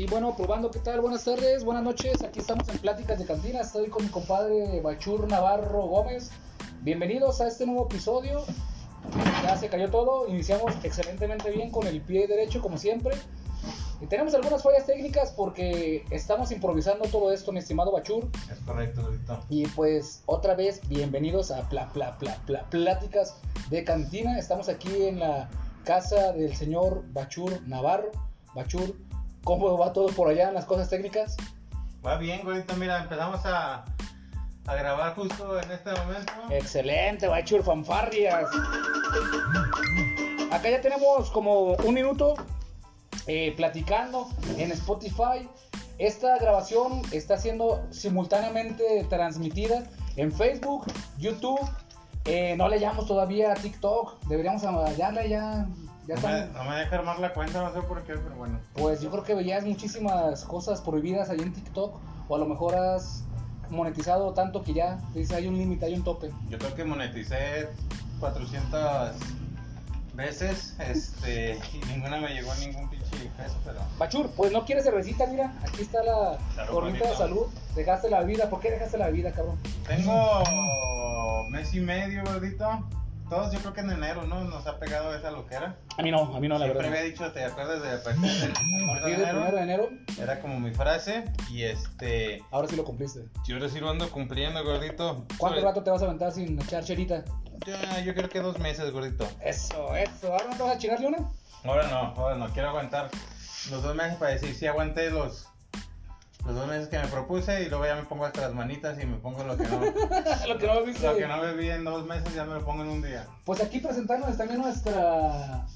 Sí, bueno, probando, ¿qué tal? Buenas tardes, buenas noches. Aquí estamos en Pláticas de Cantina. Estoy con mi compadre Bachur Navarro Gómez. Bienvenidos a este nuevo episodio. Ya se cayó todo. Iniciamos excelentemente bien con el pie derecho, como siempre. Y tenemos algunas fallas técnicas porque estamos improvisando todo esto, mi estimado Bachur. Es correcto, ahorita. Y pues otra vez, bienvenidos a Pla, Pla, Pla, Pla, Pláticas de Cantina. Estamos aquí en la casa del señor Bachur Navarro. Bachur, ¿cómo va todo por allá en las cosas técnicas? Va bien, gordito. Mira, empezamos a, a grabar justo en este momento. Excelente, Bachur, fanfarrias. Acá ya tenemos como un minuto eh, platicando en Spotify. Esta grabación está siendo simultáneamente transmitida en Facebook, YouTube. eh, no le llamamos todavía a TikTok. Deberíamos hallarle ya. Ya no, me, están- no me deja armar la cuenta, no sé por qué, pero bueno. Pues yo creo que veías muchísimas cosas prohibidas ahí en TikTok. O a lo mejor has monetizado tanto que ya dice hay un límite, hay un tope. Yo creo que moneticé 400 veces este, y ninguna me llegó a ningún pinche peso, pero. Bachur, pues no quieres cervecita, mira, aquí está la gorrita de salud. Dejaste la vida, ¿por qué dejaste la vida, cabrón? Tengo mes y medio, gordito. Todos yo creo que en enero, ¿no? Nos ha pegado esa loquera. A mí no, a mí no, la Siempre verdad. había dicho, ¿te acuerdas de a partir del A partir de enero? de enero, Era como mi frase. Y este. ahora sí lo cumpliste. Yo ahora sí lo ando cumpliendo, gordito. ¿Cuánto Sobre- rato te vas a aventar sin echar cherita? Ya, yo creo que dos meses, gordito. Eso, eso. ¿Ahora no te vas a chingarle una? Ahora no, ahora no. Quiero aguantar los dos meses para decir si aguanté los, los dos meses que me propuse y luego ya me pongo hasta las manitas y me pongo lo que no, lo que no viste. lo que no bebí en dos meses ya me lo pongo en un día. Pues aquí presentarnos también nuestra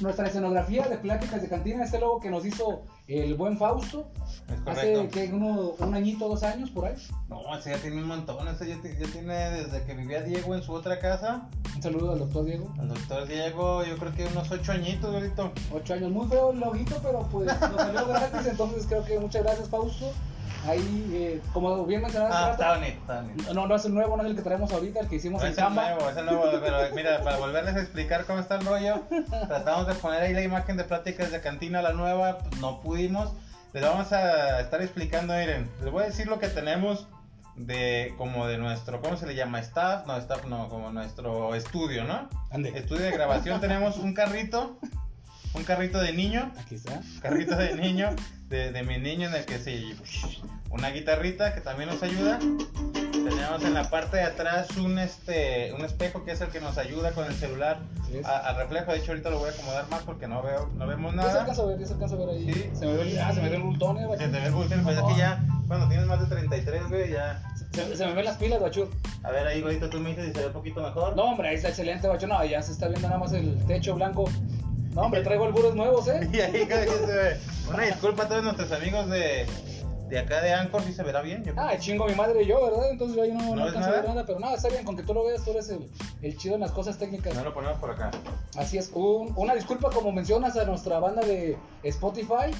nuestra escenografía de pláticas de cantina, este logo que nos hizo el buen Fausto Es hace que uno, un añito, dos años por ahí. No, ese ya tiene un montón. Ese ya, ti- ya tiene desde que vivía Diego en su otra casa. Un saludo al doctor Diego. Al doctor Diego, yo creo que unos ocho añitos, gordito. Ocho años, muy feo el loguito, pero pues nos salió gratis, entonces creo que muchas gracias Fausto. Ahí, eh, como bien mencionaste, Ah, está bonito, está bonito. no, no es el nuevo, no es el que traemos ahorita, el que hicimos No, en es el Canva. nuevo, es el nuevo, pero mira, para volverles a explicar cómo está el rollo, tratamos de poner ahí la imagen de pláticas de cantina, la nueva, pues, no pudimos. Les vamos a estar explicando, miren, les voy a decir lo que tenemos de, como de nuestro, ¿cómo se le llama? Staff, no, staff no, como nuestro estudio, ¿no? Ande, Estudio de grabación tenemos un carrito, un carrito de niño, aquí está. carrito de niño, de, de mi niño en el que se... Una guitarrita que también nos ayuda. Tenemos en la parte de atrás un, este, un espejo que es el que nos ayuda con el celular a- al reflejo. De hecho, ahorita lo voy a acomodar más porque no, veo, no vemos ¿Qué se nada. alcanza a ver? ¿Qué se alcanza a ver ahí? Sí. Se me ve el, ah, se me ve el bultón, eh, Se Bachur. te ve el bulto, pues es que ya cuando tienes más de 33, güey, ya... Se, se me ven las pilas, Bachur. A ver, ahí, ahorita tú me dices si se ve un poquito mejor. No, hombre, ahí está excelente, Bachur. No, ya se está viendo nada más el techo blanco. No, hombre, traigo algunos nuevos, ¿eh? Y ahí. Una disculpa a todos nuestros amigos de, de acá de Anchor, si se verá bien. Yo Ah, chingo mi madre y yo, ¿verdad? Entonces yo ahí no, no, ¿No alcanzo a ver nada? pero nada, está bien, con que tú lo veas, tú eres el, el chido en las cosas técnicas. No lo ponemos por acá. Así es, Un- una disculpa como mencionas a nuestra banda de Spotify,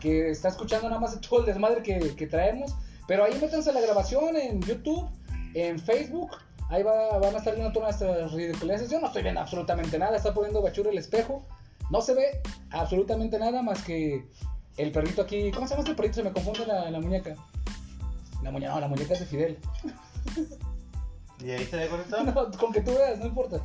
que está escuchando nada más todo el desmadre que, que traemos, pero ahí métanse a la grabación en YouTube, en Facebook, ahí va, van a estar viendo todas nuestras ridiculeces, yo no estoy viendo absolutamente nada, está poniendo Bachur el espejo, no se ve absolutamente nada más que el perrito aquí, ¿cómo se llama este perrito? Se me confunde la, la muñeca. La muñeca, no, la muñeca es de Fidel. ¿Y ahí se ve gordito? No, con que tú veas, no importa.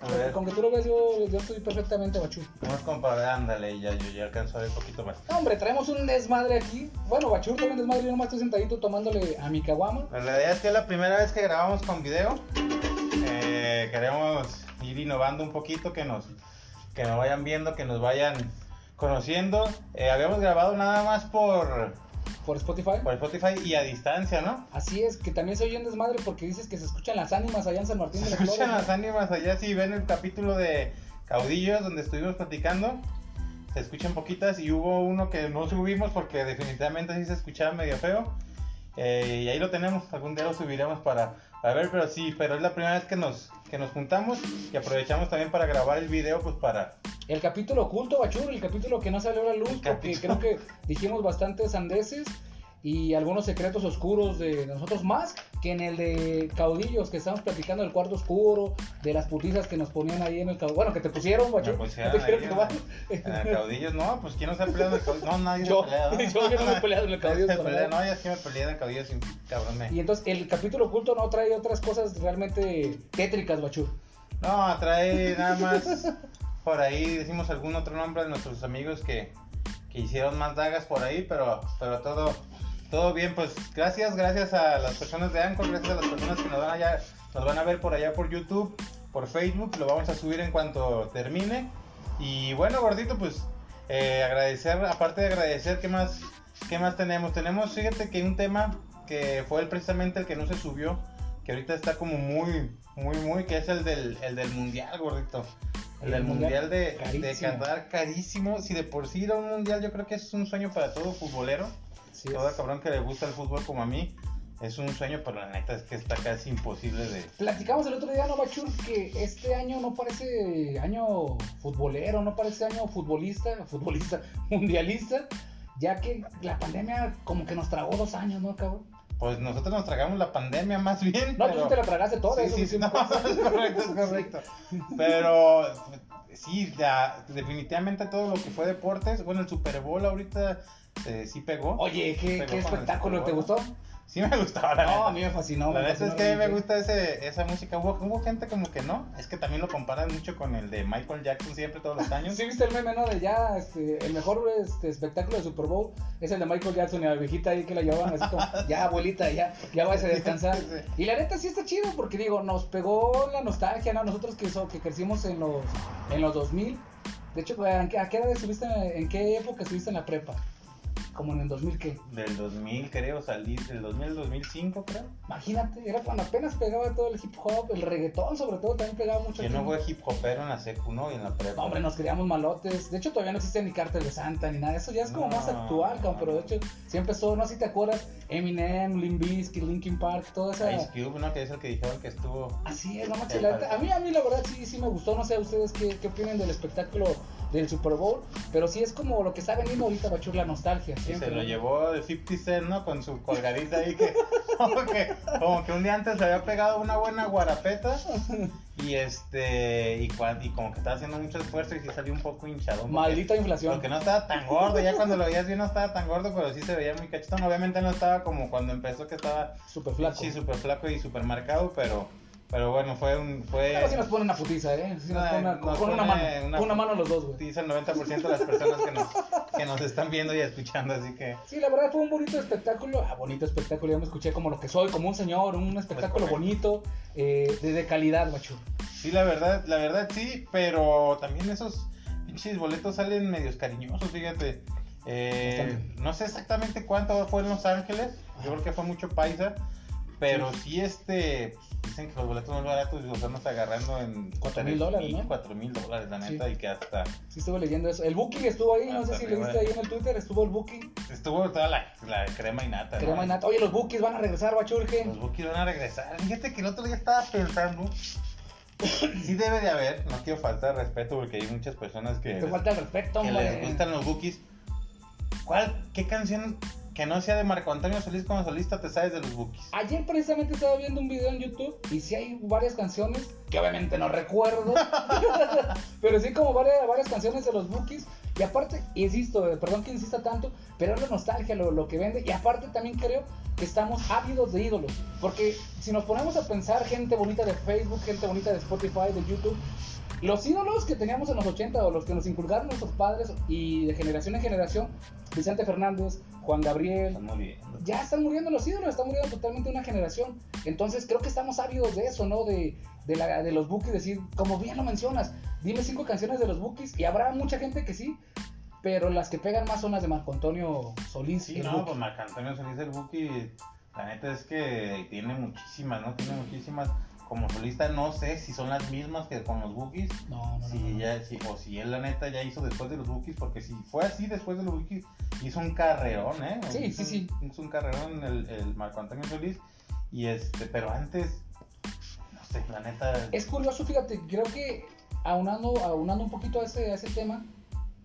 A ver. Con que tú lo veas, yo, yo estoy perfectamente Bachur. Vamos compa, ándale, ya, yo ya alcanzo a ver un poquito más. No, hombre, traemos un desmadre aquí. Bueno, Bachur trae un desmadre, yo nomás estoy sentadito tomándole a mi caguama. La idea es que es la primera vez que grabamos con video. Eh, queremos ir innovando un poquito, que nos, que nos vayan viendo, que nos vayan conociendo. Eh, habíamos grabado nada más por, Por Spotify. por Spotify y a distancia, ¿no? Así es, que también se oye un desmadre porque dices que se escuchan las ánimas allá en San Martín de Se las Flores. escuchan las ánimas allá, si ven el capítulo de Caudillos donde estuvimos platicando. Se escuchan poquitas y hubo uno que no subimos porque definitivamente sí se escuchaba medio feo. Eh, y ahí lo tenemos, algún día lo subiremos para, para ver, pero sí, pero es la primera vez que nos, que nos juntamos y aprovechamos también para grabar el video, pues para... El capítulo oculto, Bachur, el capítulo que no salió a la luz porque capítulo. creo que dijimos bastantes sandeces. y algunos secretos oscuros de nosotros más que en el de caudillos que estamos platicando del cuarto oscuro, de las putizas que nos ponían ahí en el caudillo. Bueno, que te pusieron, guacho. pusieron ¿No te ahí quiero en el caudillos, no, pues quién no se ha peleado en el caudillo. No, nadie Yo, se ha peleado. yo que no me he peleado en el caudillo. No, ya es que me peleé en el caudillo sin cabrón. me- Y entonces el capítulo oculto no trae otras cosas realmente tétricas, guachur. No, trae nada más por ahí, decimos algún otro nombre de nuestros amigos que, que hicieron más dagas por ahí, pero, pero todo, todo bien, pues gracias, gracias a las personas de Anchor, gracias a las personas que nos van allá, nos van a ver por allá por YouTube, por Facebook, lo vamos a subir en cuanto termine. Y bueno, gordito, pues eh, agradecer, aparte de agradecer, ¿qué más, ¿qué más tenemos? Tenemos, fíjate que un tema que fue el, precisamente el que no se subió, que ahorita está como muy, muy, muy, que es el del, el del mundial, gordito. El, El del mundial, mundial, de, de carísimo. Qatar, carísimo. Si de por sí ir a un mundial, yo creo que es un sueño para todo futbolero. Sí, Todo es. cabrón que le gusta el fútbol como a mí. Es un sueño, pero la neta es que está casi imposible de. Platicamos el otro día, ¿no, Bachur? Que este año no parece año futbolero, no parece año futbolista, futbolista, mundialista, ya que la pandemia como que nos tragó dos años, ¿no, cabrón? Pues nosotros nos tragamos la pandemia más bien. No, pero... tú te la tragaste toda, Sí, sí, no, es correcto, es correcto. Pero sí, ya, definitivamente todo lo que fue deportes, bueno, el Super Bowl ahorita eh, sí pegó. Oye, ¿qué, Pegó qué espectáculo, ¿te gustó? Sí me gustaba, la No, neta. a mí me fascinó. La neta es que a mí me gusta ese, esa música. Hubo, hubo gente como que no. Es que también lo comparan mucho con el de Michael Jackson siempre, todos los años. Sí, viste el meme, ¿no? De ya, este, el mejor este, espectáculo de Super Bowl es el de Michael Jackson y la viejita ahí que la llevaban así como, ya, abuelita, ya, ya vayas a descansar. Y la neta sí está chido porque digo, nos pegó la nostalgia, ¿no? Nosotros que, so- que crecimos en los, en los 2000. De hecho, ¿a qué, edad estuviste, en qué época estuviste en la prepa? Como en el 2000, ¿qué? Del 2000, creo, salí. Del 2000 al 2005, creo. Imagínate, era cuando apenas pegaba todo el hip hop, el reggaetón sobre todo también pegaba mucho. Aquí. no fue hip hopero en la secu, ¿no? Y en la prepa. No, hombre, nos criamos malotes. De hecho, todavía no existe ni Cártel de Santa ni nada. Eso ya es como No. más actual. Pero de hecho, sí empezó, no sé si te acuerdas, Eminem, Limp Bizkit, Linkin Park, toda esa. Ice Cube, ¿no? Que es el que dijeron que estuvo. Así es, no manches, la A mí, a mí la verdad sí, sí me gustó. No sé ustedes qué, qué opinan del espectáculo del Super Bowl. Pero sí es como lo que está vendiendo ahorita, Bachur, la nostalgia. Siempre, se lo llevó de 50 Cent, ¿no? Con su colgadita ahí que como, que como que un día antes le había pegado una buena guarapeta y este y, y como que estaba haciendo mucho esfuerzo y sí salió un poco hinchado. Maldita inflación. Porque no estaba tan gordo, ya cuando lo veías bien no estaba tan gordo, pero sí se veía muy cachetón. Obviamente no estaba como cuando empezó que estaba Súper flaco. sí, súper flaco y súper marcado, pero, pero bueno, fue un... Fue, Pero sí nos pone una putiza, ¿eh? Sí nos Ay, pone, nos con una pone mano. una- una mano los dos, güey. dice el 90% de las personas que nos, que nos están viendo y escuchando, así que... Sí, la verdad fue un bonito espectáculo. Ah, bonito espectáculo. Ya me escuché como lo que soy, como un señor, un espectáculo correcto. bonito, eh, de, de calidad, macho. Sí, la verdad, la verdad sí, pero también esos pinches boletos salen medios cariñosos, fíjate. Eh, no sé exactamente cuánto fue en Los Ángeles, yo creo que fue mucho paisa, pero sí, este, dicen que los boletos más baratos los estamos agarrando en Cuatro mil dólares, ¿no? 4 mil dólares, la Sí. neta, y que hasta Sí, estuve leyendo eso. El Booking estuvo ahí, no sé si arriba. viste ahí en el Twitter, estuvo el Booking. estuvo toda la, la crema y nata. ¿no? Crema y nata. Oye, los Bookies van a regresar, Bachurge. Los Bookies van a regresar. Fíjate que el otro día estaba pensando. Sí debe de haber, no quiero faltar de respeto porque hay muchas personas que, Te falta el respeto, que les hombre. gustan los Bookies. ¿Cuál, qué canción que no sea de Marco Antonio Solís como solista te sabes de los Bookies? Ayer precisamente estaba viendo un video en YouTube y sí hay varias canciones que obviamente no recuerdo, pero sí como varias, varias canciones de los Bookies. Y aparte, insisto, eh, perdón que insista tanto, pero es la nostalgia lo, lo que vende. Y aparte también creo que estamos ávidos de ídolos. Porque si nos ponemos a pensar, gente bonita de Facebook, gente bonita de Spotify, de YouTube, los ídolos que teníamos en los 80 o los que nos inculcaron nuestros padres y de generación en generación, Vicente Fernández, Juan Gabriel, Están muriendo. ya están muriendo los ídolos, está muriendo totalmente una generación. Entonces creo que estamos ávidos de eso, ¿no? De, de, la, de los bookies, decir, como bien lo mencionas, dime cinco canciones de los bookies y habrá mucha gente que sí, pero las que pegan más son las de Marco Antonio Solís. Sí, no, Buki. pues Marco Antonio Solís el Bookie, la neta es que tiene muchísimas, ¿no? Tiene muchísimas. Como solista no sé si son las mismas que con los Bookies. No, no, Si no, ya, si- o si él la neta ya hizo después de los Bookies, porque si fue así después de los Bookies, hizo un carrerón, ¿eh? Sí, Hizo sí, un- Hizo un carrerón el, el Marco Antonio Solís. Y este, pero antes, no sé, la neta. Es curioso, fíjate, creo que aunando, aunando un poquito a ese, a ese tema,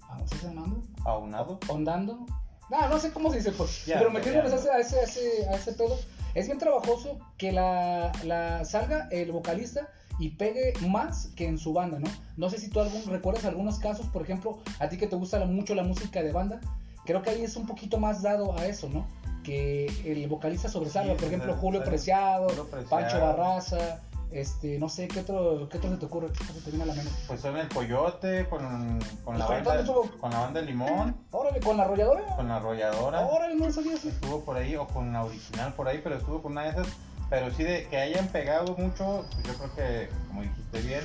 vamos a aunando, aunado. ahondando, No, no sé cómo se dice, pues. Ya, pero ese, a, ese, a, ese, a ese pedo, es bien trabajoso que la, la salga el vocalista y pegue más que en su banda, ¿no? No sé si tú algún, recuerdas algunos casos, por ejemplo, a ti que te gusta mucho la música de banda, creo que ahí es un poquito más dado a eso, ¿no? Que el vocalista sobresalga, Sí, por ejemplo, Julio. Preciado, Julio Preciado. Pancho Barraza, este, no sé, ¿qué otro, qué otro se te ocurre? ¿Qué otro se te viene a la mente? Pues son el Coyote, con, con, la, ¿Con banda, con la banda Limón, Órale, con la arrolladora. con la arrolladora. Órale, no sabía eso. estuvo por ahí, o con la original por ahí, pero estuvo con una de esas. Pero sí, de que hayan pegado mucho, pues yo creo que, como dijiste bien,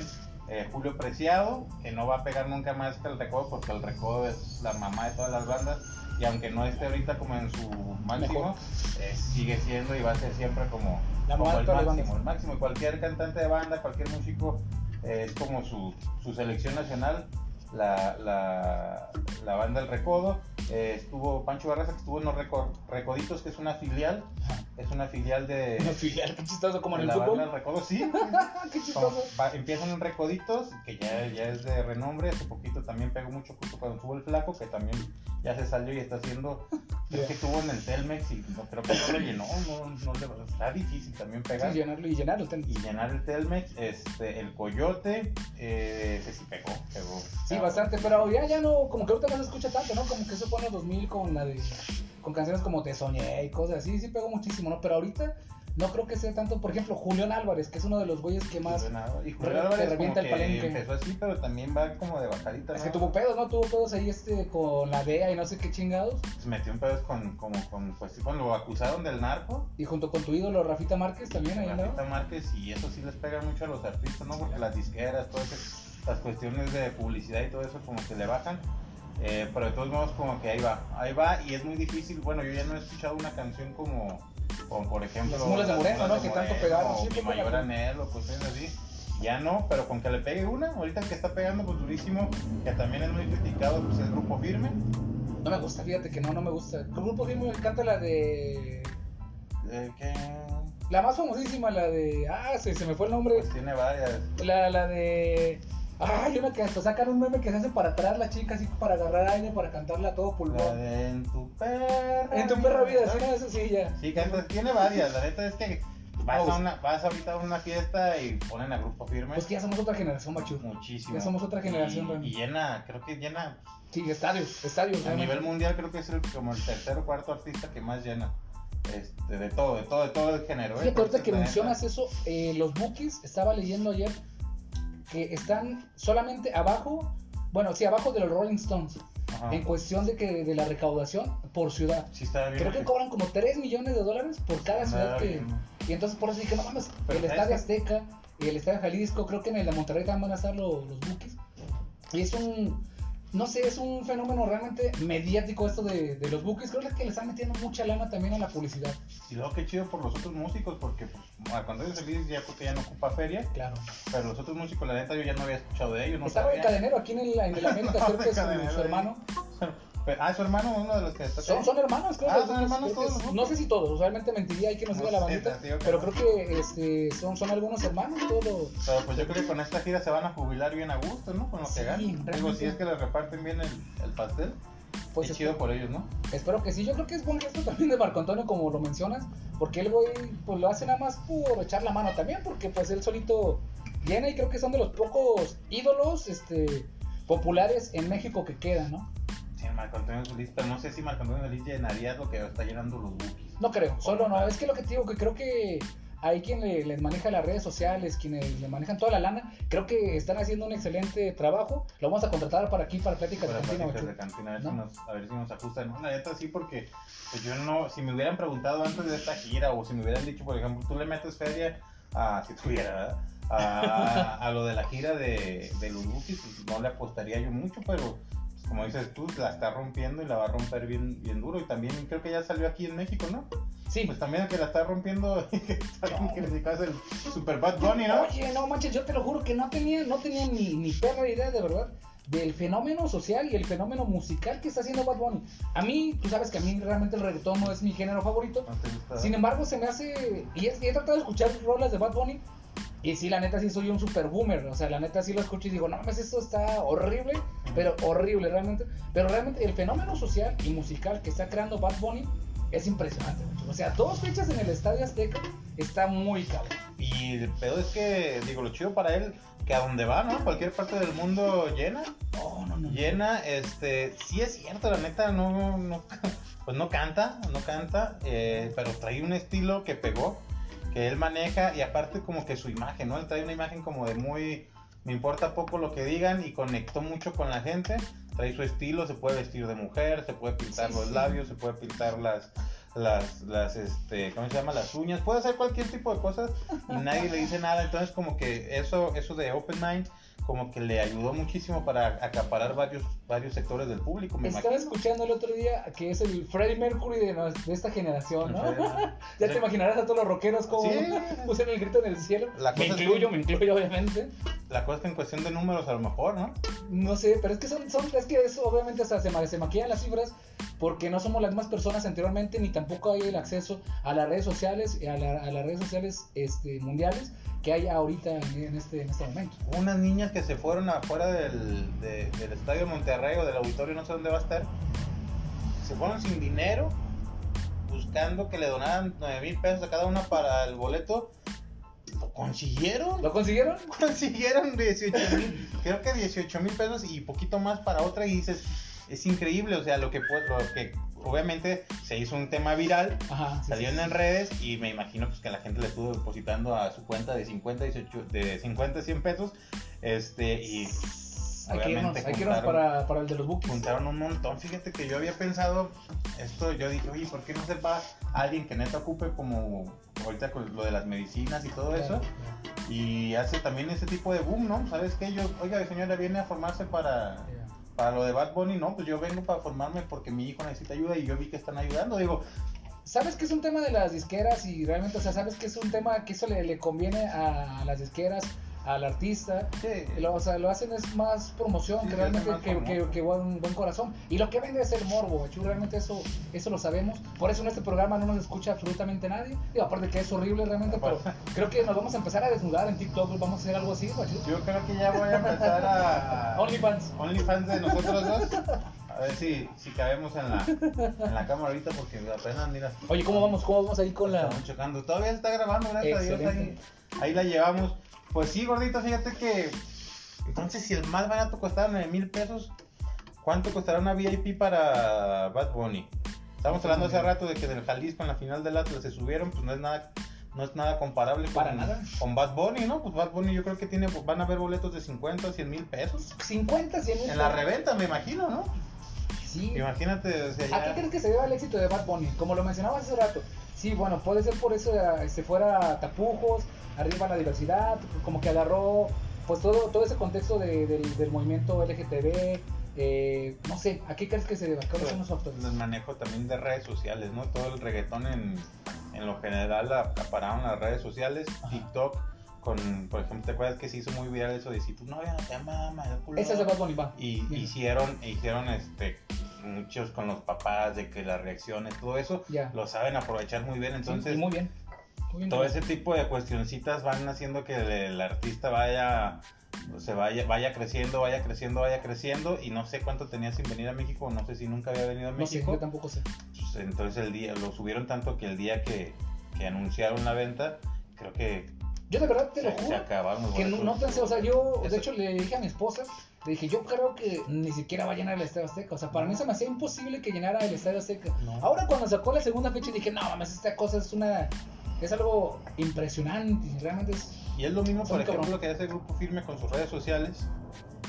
eh, Julio Preciado, que no va a pegar nunca más que el Recodo, porque el Recodo es la mamá de todas las bandas, y aunque no esté ahorita como en su máximo, eh, sigue siendo y va a ser siempre como, el máximo, el máximo. Cualquier cantante de banda, cualquier músico, eh, es como su, su selección nacional. La, la, la banda El Recodo, eh, estuvo Pancho Barraza, que estuvo en los Reco- Recoditos, que es una filial, es una filial de, Una filial, qué chistoso, como en el la banda fútbol. El Recodo, sí, qué chistoso. empiezan en Recoditos, que ya, ya es de renombre, hace poquito también pegó mucho justo cuando estuvo el Flaco, que también ya se salió y está haciendo, creo Ya. que estuvo en el Telmex y no, creo que no lo llenó, no, no le, está difícil también pegar Sí, llenarlo y llenarlo. y llenar el Telmex, este, el Coyote, eh, ese sí pegó, pegó. Sí, bastante, pero ya, ya no, como que ahorita no se escucha tanto, ¿no? Como que en los 2000 con la de, con canciones como Te Soñé y cosas así, sí pegó muchísimo, ¿no? Pero ahorita no creo que sea tanto, por ejemplo, Julián Álvarez, que es uno de los güeyes que más, Y Julián Álvarez revienta el palenque. que empezó así, pero también va como de bajadita, es ¿no? que tuvo pedos, ¿no? Tuvo pedos ahí este con la DEA y no sé qué chingados, Se metió en pedos con, como con, pues sí, cuando lo acusaron del narco, y junto con tu ídolo Rafita Márquez también ahí, ¿no? Rafita Márquez, y eso sí les pega mucho a los artistas, ¿no? Porque las disqueras, todas esas- las cuestiones de publicidad y todo eso como que le bajan. Eh, pero de todos modos como que ahí va, ahí va y es muy difícil, bueno yo ya no he escuchado una canción como, como por ejemplo Las Mulas de Moreno, ¿no? de Que tanto pegaron, o sí, Mi mayor anhelo, cosas así, ya no, pero con que le pegue una, ahorita el que está pegando pues durísimo, que también es muy criticado, pues es Grupo Firme, No me gusta, fíjate que no, no me gusta. El grupo firme me encanta la de... eh, que La más famosísima, la de... Ah, se, se me fue el nombre. pues tiene varias, La, la de. Ay, una que hasta sacan un meme que se hace para atrás la chica, así para agarrar aire, para cantarla a todo la pulmón. de En tu perra En tu perra vida, sí, ¿no? eso sí, ya. Sí, canta, tiene varias. La neta es que vas, Vamos. a una, vas ahorita a una fiesta y ponen a grupo firme. Pues que ya somos otra generación, macho. Muchísimo. ya somos otra generación, Y, y llena, creo que llena. Sí, estadios, estadios. A realmente. nivel mundial, creo que es el, como el tercer o cuarto artista que más llena. Este, de todo, de todo, de todo el género. ¿eh? Fíjate, ahorita Porque que la neta- mencionas eso, eh, los bookies, estaba leyendo ayer que están solamente abajo, bueno, sí, abajo de los Rolling Stones, Ajá. en cuestión de que de la recaudación por ciudad. Sí, está bien. Creo que cobran como 3 millones de dólares por cada ciudad que, bien. Y entonces por eso dije, no mames, Pero el ¿sabes Estadio? Azteca, el Estadio Jalisco, creo que en el de Monterrey también van a estar los, los Bookies. Y es un, no sé, es un fenómeno realmente mediático esto de, de los Bookies. Creo que le están metiendo mucha lana también a la publicidad. Y luego qué chido por los otros músicos, porque pues, Marco Antonio Solís ya porque ya no ocupa feria, Claro. pero los otros músicos, la neta, yo ya no había escuchado de ellos, no Estaba el cadenero aquí en el, en el América, creo que es su, su hermano. Pero- Ah, su hermano, uno de los que está Son, son hermanos, creo. Ah, son hermanos todos es- los No sé si todos, realmente mentiría, hay que nos No diga la bandita. Pero creo que este, son, son algunos hermanos, todos los- Pero pues yo creo que con esta gira se van a jubilar bien a gusto, ¿no? Con lo Sí, que ganan. Digo, si es que les reparten bien el, el pastel, Pues qué chido por ellos, ¿no? Espero que sí, yo creo que es buen gesto también de Marco Antonio, como lo mencionas, porque el güey pues lo hace nada más por echar la mano también, porque pues él solito llena y creo que son de los pocos ídolos este populares en México que quedan, ¿no? Marco Antonio Solís, pero no sé si Marco Antonio Solís llenaría lo que está llenando los bookies. No creo, solo no, es que lo que te digo, que creo que hay quien le- les maneja las redes sociales, quienes le manejan toda la lana, creo que están haciendo un excelente trabajo, lo vamos a contratar para aquí, para Pláticas de Para Cantina, pláticas macho. de cantina, a ver, ¿No? si nos, a ver si nos ajustan. No, la neta sí, porque pues yo no, si me hubieran preguntado antes de esta gira, o si me hubieran dicho, por ejemplo, tú le metes feria a, si tuviera, ¿verdad? a, a lo de la gira de, de los bookies, pues no le apostaría yo mucho, pero como dices tú, la está rompiendo y la va a romper bien, bien duro. Y también creo que ya salió aquí en México, ¿no? Sí, Pues también el que la está rompiendo, que está bien criticado es el Super Bad Bunny, ¿no? Oye, no manches, yo te lo juro que no tenía, no tenía ni, ni perra idea de verdad del fenómeno social y el fenómeno musical que está haciendo Bad Bunny. A mí, tú sabes que a mí realmente el reggaetón no es mi género favorito. ¿No te gusta? Sin embargo, se me hace. Y y he tratado de escuchar rolas de Bad Bunny. Y sí, la neta sí soy un super boomer. O sea, la neta sí lo escucho y digo, no mames, esto está horrible, pero horrible realmente. Pero realmente el fenómeno social y musical que está creando Bad Bunny es impresionante. mucho. O sea, dos fechas en el Estadio Azteca está muy cabrón. Y el pedo es que, digo, lo chido para él, que a donde va, ¿no? Cualquier parte del mundo llena. No, no, no. Llena, este, sí es cierto, la neta, no, no pues no canta, no canta, eh, pero trae un estilo que pegó, que él maneja y aparte como que su imagen, ¿no? Él trae una imagen como de muy, me importa poco lo que digan y conectó mucho con la gente, trae su estilo, se puede vestir de mujer, se puede pintar Sí, los sí. labios, se puede pintar las, las, las, este, ¿cómo se llama? Las uñas, puede hacer cualquier tipo de cosas y nadie le dice nada, entonces como que eso, eso de Open Mind como que le ayudó muchísimo para acaparar varios, varios sectores del público, me Estaba imagino. escuchando el otro día que es el Freddie Mercury de, nos- de esta generación, ¿no? Freddie- ya te imaginarás a todos los rockeros como Sí. pusieron el grito en el cielo. La me cosa incluyo, que- me incluyo obviamente. La cosa es que en cuestión de números a lo mejor, ¿no? No sé, pero es que son, son es que eso obviamente hasta se, ma- se maquillan las cifras porque no somos las mismas personas anteriormente ni tampoco hay el acceso a las redes sociales a, la- a las redes sociales este, mundiales que hay ahorita en, este en este momento. Unas niñas que se fueron afuera del, de- del estadio Monterrey o del auditorio, no sé dónde va a estar, se fueron sin dinero, buscando que le donaran 9 mil pesos a cada una para el boleto. ¿Lo consiguieron? ¿Lo consiguieron? consiguieron 18 mil, creo que 18 mil pesos y poquito más para otra y dices, es increíble, o sea, lo que, pu- lo que obviamente se hizo un tema viral, Ajá. sí, salió sí, en redes y me imagino pues, que la gente le estuvo depositando a su cuenta de 50, 18, de 50, 100 pesos, este, y Hay que irnos, hay que irnos para, para el de los bookies. juntaron un montón, fíjate que yo había pensado esto, yo dije, oye, ¿por qué no se va alguien que neta ocupe como ahorita con lo de las medicinas y todo eso? Claro, Y hace también ese tipo de boom, ¿no? ¿Sabes qué? Yo, oiga, señora, viene a formarse para. Para lo de Bad Bunny, no, pues yo vengo para formarme porque mi hijo necesita ayuda y yo vi que están ayudando. Digo, ¿Sabes que es un tema de las disqueras y realmente, o sea, sabes que es un tema que eso le, le conviene a las disqueras, al artista? sí, Lo, o sea, lo hacen es más promoción Sí, que realmente más que, que, que buen, buen corazón. Y lo que vende es el morbo, Bachu, realmente eso, eso lo sabemos. Por eso en este programa no nos escucha absolutamente nadie. Digo, aparte que es horrible realmente, pero creo que nos vamos a empezar a desnudar en TikTok, vamos a hacer algo así, yo creo que ya voy a empezar a... OnlyFans. OnlyFans de nosotros dos. A ver si, si cabemos en la, en la cámara ahorita porque apenas, mira, Oye, ¿cómo vamos? ¿Cómo vamos ahí con la...? estamos chocando. Todavía se está grabando, gracias a Dios. Ahí, Excelente. ahí la llevamos. Pues sí, gordito, fíjate que... Entonces, si el más barato costaba 9 mil pesos, ¿cuánto costará una VIP para Bad Bunny? Estamos hablando hace rato de que del Jalisco en la final del Atlas se subieron, pues no es nada... No es nada comparable Para con, nada. con Bad Bunny, ¿no? Pues Bad Bunny yo creo que tiene, van a haber boletos de 50, 100 mil pesos. 50, 100 mil En la reventa, me imagino, ¿no? Sí. Imagínate, o sea, ¿A qué crees que se deba el éxito de Bad Bunny? Como lo mencionaba hace rato. Sí, bueno, puede ser por eso eh, se fuera tapujos, arriba la diversidad, como que agarró pues todo, todo ese contexto de- del, del movimiento LGTB, eh, no sé, ¿a qué crees que se deba? ¿Cuáles son los factores? el manejo también de redes sociales, ¿no? Todo el reggaetón en, en lo general acapararon las redes sociales, Ajá. TikTok, con, por ejemplo, ¿te acuerdas que se hizo muy viral eso de si tu novia no te ama, ama culo? Ese es de Bad Bunny, va. Y Bien. hicieron, hicieron este muchos con los papás de que las reacciones, todo eso, lo saben aprovechar muy bien, entonces y muy bien. Muy bien. todo ese tipo de cuestioncitas van haciendo que el, el artista vaya se vaya vaya creciendo vaya creciendo vaya creciendo y no sé cuánto tenía sin venir a México no sé si nunca había venido a No sé, México yo tampoco sé. Pues, entonces el día lo subieron tanto que el día que, que anunciaron la venta creo que Yo de verdad te lo se juro acabaron que no, pensé, o sea, yo de hecho le dije a mi esposa, le dije, yo creo que ni siquiera va a llenar el Estadio Azteca. O sea, para mí se me hacía imposible que llenara el Estadio Azteca. No. Ahora cuando sacó la segunda fecha dije, no mames, esta cosa es una es algo impresionante, realmente es Y es lo mismo, por cabrón. ejemplo, que hace Grupo Firme con sus redes sociales.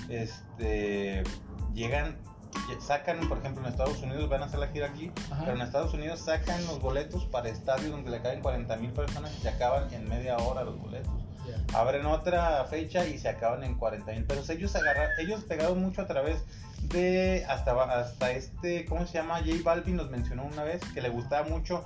Este, llegan, sacan, por ejemplo, en Estados Unidos, van a hacer la gira aquí, Ajá. pero en Estados Unidos sacan los boletos para estadios donde le caen 40 mil personas y se acaban en media hora los boletos. Abren otra fecha y se acaban en 40 mil pesos. Ellos agarran, ellos pegaron mucho a través de hasta, hasta este, ¿cómo se llama? J Balvin nos mencionó una vez que le gustaba mucho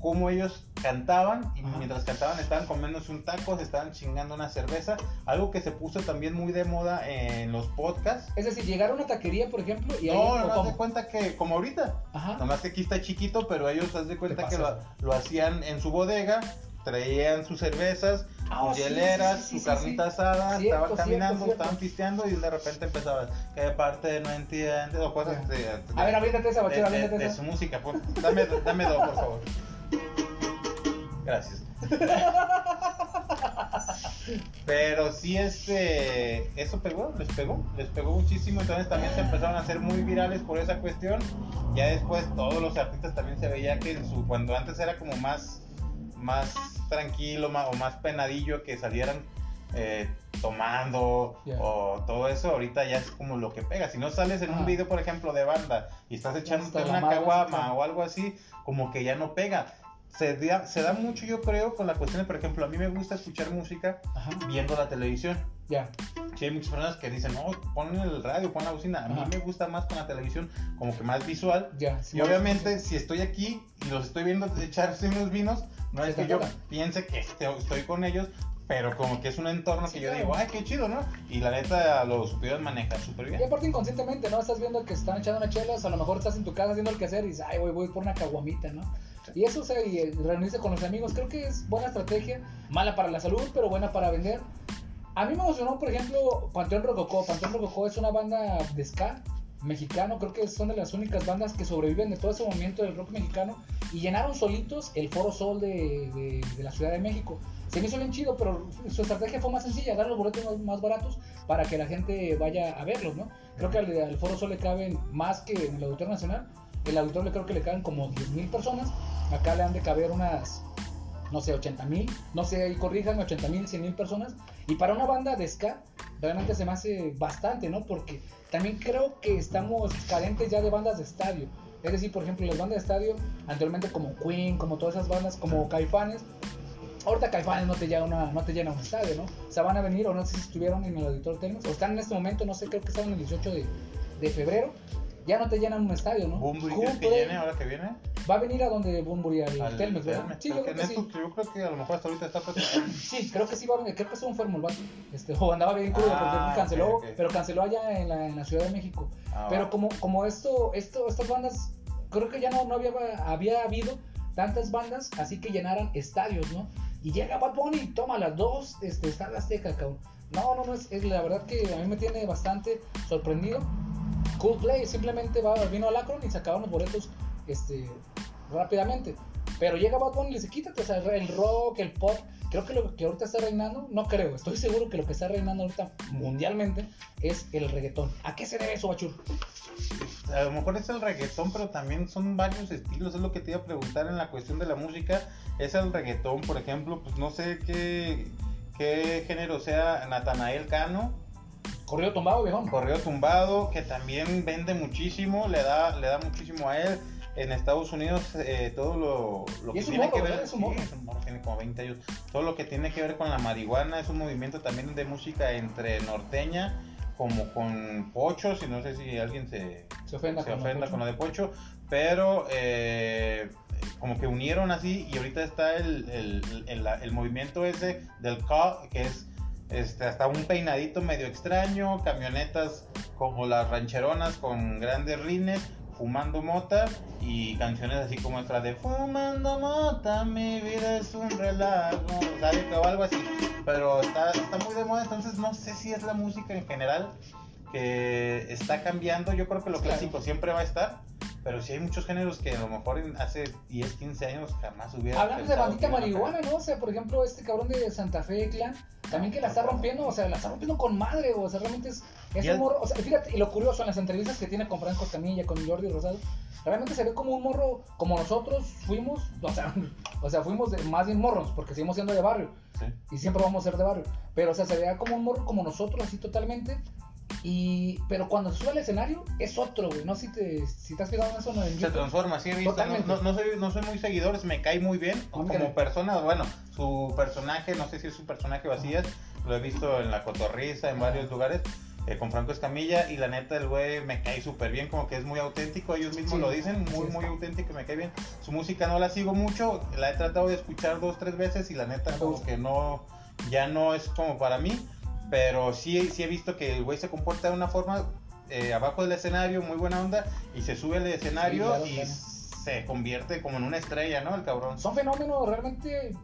cómo ellos cantaban y mientras cantaban estaban comiéndose un taco, se estaban chingando una cerveza, algo que se puso también muy de moda en los podcasts. Es decir, llegar a una taquería, por ejemplo, y No, no, de cuenta que como ahorita, Ajá. nomás que aquí está chiquito, pero ellos haz de cuenta que lo, lo hacían en su bodega, traían sus cervezas, Ah, sus hieleras, sí, sí, su sí, carnita sí. asada, Cierto, estaban caminando, cierto, estaban pisteando y de repente empezaba, ¿qué parte no entiendes? O cosas de, de- A ver, aviéntate esa, de, bachera, de- aviéntate de esa. su música. por- dame, dame dos, por favor. Gracias. Pero sí, este, eso pegó, les pegó, les pegó muchísimo. Entonces también se empezaron a hacer muy virales por esa cuestión. Ya después todos los artistas también se veía que en su, cuando antes era como más, más tranquilo ma- o más penadillo que salieran eh, tomando o todo eso, ahorita ya es como lo que pega. Si no sales en un video, por ejemplo, de banda y estás echándote una caguama o algo así, como que ya no pega. Se da, se da mucho, yo creo, con la cuestión de, por ejemplo, a mí me gusta escuchar música Ajá, viendo la televisión. ya. Sí, hay muchas personas que dicen, no, pon el radio, pon la bocina. A mí Ajá. me gusta más con la televisión, como que más visual. Ya, sí, Y obviamente, si estoy aquí y los estoy viendo echarse unos vinos, no es que yo piense que este- estoy con ellos, pero como que es un entorno Sí, que yo claro. digo, ay, qué chido, ¿no? Y la neta lo supieron manejar súper Y bien. aparte inconscientemente, ¿no? Estás viendo que están echando unas chelas, a lo mejor estás en tu casa haciendo el quehacer y dices, ay, voy, voy por una caguamita, ¿no? Y eso, o sea, y reunirse con los amigos, creo que es buena estrategia, mala para la salud, pero buena para vender. A mí me emocionó, por ejemplo, Panteón Rococó. Panteón Rococó es una banda de ska mexicano, creo que son de las únicas bandas que sobreviven de todo ese movimiento del rock mexicano y llenaron solitos el Foro Sol de, de- de la Ciudad de México. Se me hizo bien chido, pero su estrategia fue más sencilla, dar los boletos más, más baratos para que la gente vaya a verlos, ¿no? Creo que al, al Foro Sol le caben más que en el Auditorio Nacional. El auditorio creo que le caben como 10.000 personas. Acá le han de caber unas, no sé, 80 mil. No sé, ahí corríjanme, 80 mil, 100 mil personas. Y para una banda de ska, realmente se me hace bastante, ¿no? Porque también creo que estamos carentes ya de bandas de estadio. Es decir, por ejemplo, las bandas de estadio, anteriormente como Queen, como todas esas bandas, como Caifanes. Ahorita Caifanes no te llena, una, no te llena un estadio, ¿no? O sea, van a venir, o no sé si estuvieron en el Auditorio Telmex, o están en este momento, no sé, creo que estaban el 18 de, de febrero. Ya no te llenan un estadio, ¿no? ¿crees que llene ahora que viene? Va a venir a donde Bunbury, al, Al Telmex, ¿verdad? Sí, yo creo que en sí. yo creo que a lo mejor hasta ahorita está. Sí, creo que sí va a venir, creo que estuvo enfermo el vato. Este, o andaba bien crudo Ah, porque canceló, ok, ok. pero canceló allá en la, en la Ciudad de México. Ah, Pero va. como, como esto, esto, estas bandas, creo que ya no, no había, había habido tantas bandas así que llenaran estadios, ¿no? Y llega Bad Bunny y toma las dos, este, está la Azteca, cabrón. No, no, no, es, es la verdad que a mí me tiene bastante sorprendido. Coldplay simplemente va, vino al Akron y sacaban los boletos este, rápidamente. Pero llega Bad Bunny y le dice, quítate, o sea, el rock, el pop. Creo que lo que ahorita está reinando, no creo, estoy seguro que lo que está reinando ahorita mundialmente es el reggaetón. ¿A qué se debe eso, Bachur? A lo mejor es el reggaetón, pero también son varios estilos. Es lo que te iba a preguntar en la cuestión de la música. Es el reggaetón, por ejemplo, pues no sé qué, qué género sea Natanael Cano, Corrido tumbado, viejón. Correo Tumbado, que también vende muchísimo, le da, le da muchísimo a él. En Estados Unidos, eh, todo lo, lo que tiene morro, que ver. Es un morro. sí, es un morro, tiene como 20 años. Todo lo que tiene que ver con la marihuana es un movimiento también de música entre norteña, como con pochos, y no sé si alguien se, Se ofenda, se con, ofenda lo con lo de Pocho, pero eh, como que unieron así y ahorita está el, el, el- el movimiento ese del ca, que es este, hasta un peinadito medio extraño, camionetas como las rancheronas con grandes rines, fumando mota y canciones así como esta de Fumando mota, mi vida es un relajo, ¿sabe? O algo así, pero está, está muy de moda, entonces no sé si es la música en general que está cambiando. Yo creo que lo Claro. clásico siempre va a estar, pero sí hay muchos géneros que a lo mejor hace 10, 15 años jamás hubiera. Hablando de bandita marihuana, ¿no? O sea, por ejemplo, este cabrón de Santa Fe Clan, también que la está rompiendo, o sea, la está rompiendo con madre, o sea, realmente es, es un morro, o sea, fíjate, y lo curioso, en las entrevistas que tiene con Franco Escamilla, con Jordi Rosado, realmente se ve como un morro, como nosotros fuimos, o sea, o sea fuimos de, más bien morros, porque seguimos siendo de barrio. Sí. y siempre vamos a ser de barrio, pero, o sea, se ve como un morro como nosotros, así totalmente, y, pero cuando sube al escenario, es otro, güey, no sé si te, si te has fijado en eso, ¿no? En Se transforma, sí he visto. Totalmente. no, no soy, no soy muy seguidor, me cae muy bien como persona. Bueno, su personaje, no sé si es su personaje es, lo he visto en La Cotorriza, en varios lugares. eh, con Franco Escamilla y la neta el güey me cae súper bien, como que es muy auténtico, ellos mismos Sí, lo dicen, muy muy auténtico, me cae bien. Su música no la sigo mucho, la he tratado de escuchar dos, tres veces y la neta como que no, ya no es como para mí, pero sí, sí he visto que el güey se comporta de una forma eh, abajo del escenario, muy buena onda, y se sube al escenario claro, y claro. se convierte como en una estrella, ¿no? El cabrón. son fenómenos realmente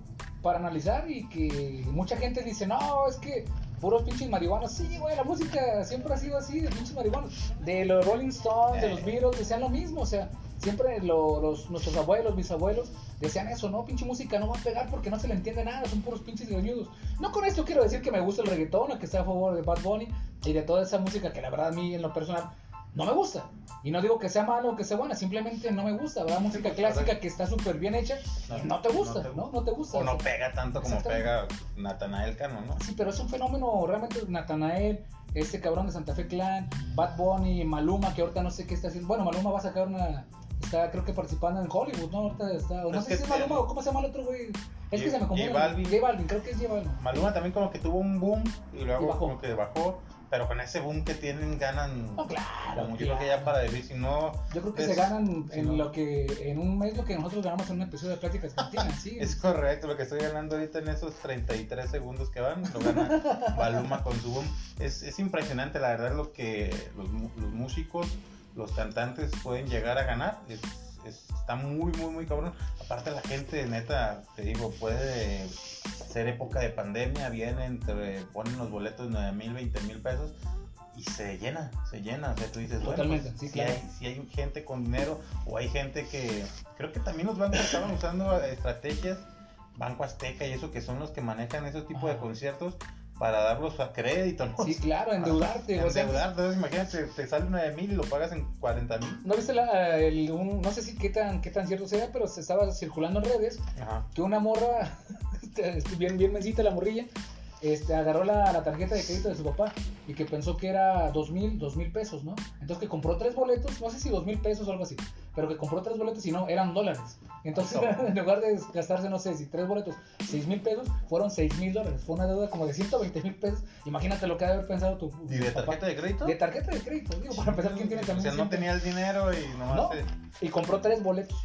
para analizar y que mucha gente dice, no, es que puros pinches marihuanos. Sí, güey, la música siempre ha sido así, de pinches marihuanos. De los Rolling Stones, de los Eh. Beatles, decían lo mismo, o sea, siempre lo- los, nuestros abuelos, mis abuelos, decían eso, no, pinche música no va a pegar porque no se le entiende nada, son puros pinches greñudos. No con esto quiero decir que me gusta el reggaetón o que esté a favor de Bad Bunny y de toda esa música que la verdad a mí en lo personal no me gusta. Y no digo que sea malo o que sea buena, simplemente no me gusta, ¿verdad? Música clásica que está súper bien hecha, no, te gusta, ¿no? No te gusta. O no pega tanto como pega Natanael Cano, ¿no? Sí, pero es un fenómeno realmente Natanael, este cabrón de Santa Fe Clan, Bad Bunny, Maluma, que ahorita no sé qué está haciendo. Bueno, Maluma va a sacar una. Está, creo que participando en Hollywood, ¿no? Ahorita está. No Es sé que si es Maluma o cómo se llama el otro güey. Es que J- se me confunde. J Balvin. J Balvin, creo que es J Balvin. Maluma también como que tuvo un boom y luego Y bajó. como que bajó, pero con ese boom que tienen ganan No, claro. como yo creo que ya para decir, si no Yo creo que es- se ganan si en no- lo que en un mes lo que nosotros ganamos en un episodio de Pláticas Cantinas, sí. Es correcto, lo que estoy ganando ahorita en esos 33 segundos que van, lo gana Baluma con su boom. Es, es impresionante, la verdad, lo que los, los músicos, los cantantes pueden llegar a ganar. Es, es- está muy, muy, muy cabrón. Aparte, la gente, neta, te digo, puede ser época de pandemia, vienen, te ponen los boletos 9 mil, 20 mil pesos. Y se llena, se llena. O sea, tú dices, Totalmente, bueno, pues, sí, si, claro. hay, si hay gente con dinero o hay gente que. Creo que también los bancos estaban usando estrategias, Banco Azteca y eso, que son los que manejan ese tipo de conciertos para darlos a crédito, ¿no? Sí, claro, endeudarte. o sea, entonces imagínate, te sale 9 mil y lo pagas en 40 mil. ¿No viste la, el, un- no sé si qué tan, qué tan cierto sea, pero se estaba circulando en redes Ajá. que una morra, este, bien, bien mencita la morrilla, este, agarró la, la tarjeta de crédito de su papá y que pensó que era dos mil, dos mil pesos, ¿no? Entonces que compró tres boletos, no sé si dos mil pesos o algo así, pero que compró tres boletos y no, eran dólares. Entonces, No. en lugar de gastarse, no sé si tres boletos, seis mil pesos, fueron seis mil dólares. Fue una deuda como de 120 mil pesos. Imagínate lo que ha de haber pensado tu, ¿Y de papá. tarjeta de crédito? De tarjeta de crédito, digo, para empezar, ¿quién tiene O también? sea, no siempre? tenía el dinero y nomás. No. se- Y compró tres boletos.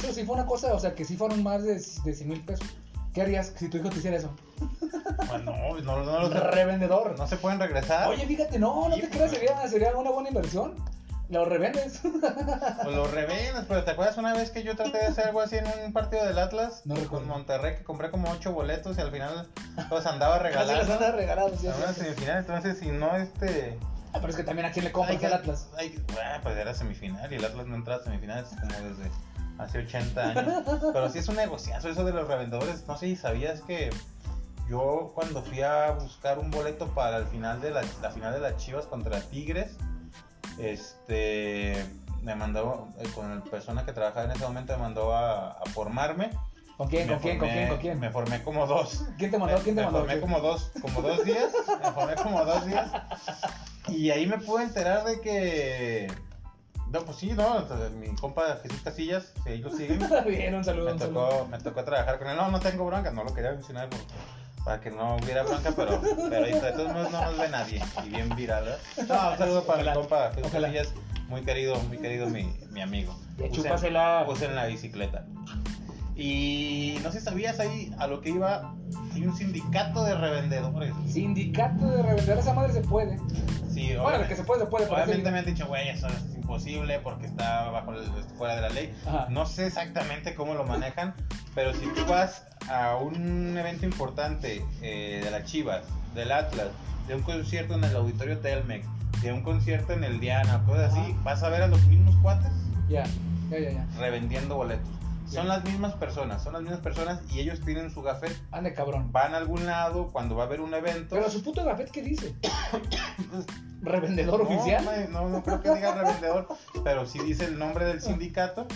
Pero sí fue una cosa, o sea, que sí fueron más de, de 100 mil pesos. ¿Qué harías si tu hijo te hiciera eso? Bueno, no, no, no, los- Revendedor. no se pueden regresar. Oye, fíjate, no, no te creas, sería, sería una buena inversión. Lo revendes. O lo revendes, pero ¿te acuerdas una vez que yo traté de hacer algo así en un partido del Atlas? No con recuerdo. Monterrey, que compré como 8 boletos y al final los andaba Casi regalando. andas regalados. ya A una sé. semifinal, entonces si no este... Ah, pero es que también a quién le compras el Atlas. hay que- ah, pues era semifinal y el Atlas no entraba a semifinales como desde hace 80 años. Pero sí es un negociazo eso de los revendedores. No sé si sabías que yo cuando fui a buscar un boleto para el final de la, la final de las Chivas contra Tigres, este me mandó eh, con la persona que trabajaba en ese momento me mandó a, a formarme. ¿Con quién? Me ¿Con quién? ¿Con quién? ¿Con quién? Me formé como dos. ¿Quién te mandó? Me- ¿Quién te me mandó? formé como dos, como dos días. Me formé como dos días. Y ahí me pude enterar de que. No, pues sí, no. Mi compa Jesús Casillas, si ahí lo siguen. Bien, un saludo, Me un saludo. tocó, me tocó trabajar con él. No, no tengo bronca, no lo quería mencionar por- para que no hubiera bronca, pero, pero ahí, de todos modos no nos ve nadie. Y bien viral. No, un saludo para Ojalá. mi compa Jesús Ojalá. Casillas, muy querido, muy querido mi, mi amigo. Chúpasela. usen la bicicleta. Y no sé si sabías ahí a lo que iba. Hay un sindicato de revendedores. Sindicato de revender esa madre se puede. Sí, Bueno, obviamente, que se puede, se puede. obviamente me han dicho, güey, eso es imposible porque está bajo el- fuera de la ley. Ajá. No sé exactamente cómo lo manejan, pero si tú vas a un evento importante eh, de las Chivas, del Atlas, de un concierto en el Auditorio Telmex, de un concierto en el Diana, cosas así, vas a ver a los mismos cuates Ya, ya, ya, ya. revendiendo boletos. Son las mismas personas, son las mismas personas y ellos tienen su gafet. Ande cabrón. Van a algún lado cuando va a haber un evento. Pero su puto gafet, ¿qué dice? ¿Revendedor no, oficial? no, no creo que diga revendedor, pero sí dice el nombre del sindicato.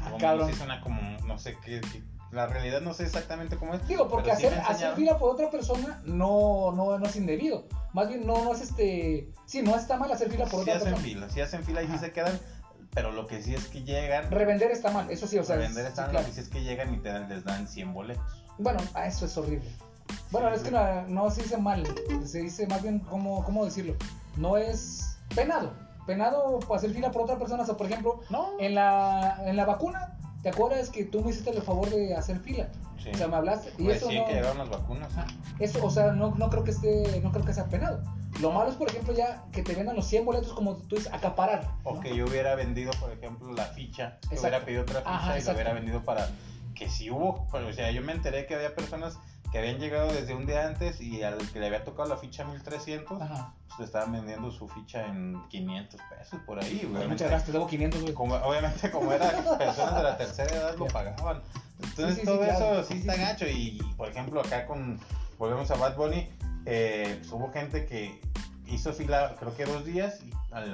Ah, cabrón. sí suena como, no sé qué, qué- la realidad no sé exactamente cómo es. Digo, porque sí hacer, hacer fila por otra persona no, no, no es indebido. Más bien, no, no es este. Sí, no está mal hacer fila por Sí otra hacen persona. fila, sí hacen fila y sí se quedan, pero lo que sí es que llegan, Revender está mal, eso sí, o sea. revender es- están, sí, lo claro. que sí es que llegan y te dan- les dan 100 boletos. Bueno, a eso es horrible. Bueno, Sí, es que no, no se dice mal, se dice más bien, ¿cómo, cómo decirlo? No es penado. Penado por hacer fila por otra persona. O sea, por ejemplo, No, en la, en la vacuna, ¿te acuerdas que tú me hiciste el favor de hacer fila? sí. O sea, me hablaste y eso Recién no... que las vacunas. Eso, o sea, no, no creo que esté, no creo que sea penado. Lo malo es, por ejemplo, ya que te vendan los 100 boletos como tú dices, acaparar. O ¿no? que yo hubiera vendido, por ejemplo, la ficha, hubiera pedido otra ficha Ajá, y exacto. hubiera vendido para que sí hubo, pues, o sea, yo me enteré que había personas que habían llegado desde un día antes y al que le había tocado la ficha 1300, Ajá. pues le estaban vendiendo su ficha en 500 pesos por ahí, güey. Muchas gracias, te debo 500, güey. como, obviamente como eran personas de la tercera edad lo pagaban. Entonces Sí, sí, todo sí, claro. eso sí está sí. gacho y, por ejemplo acá con, volvemos a Bad Bunny, eh, pues, hubo gente que hizo fila creo que dos días y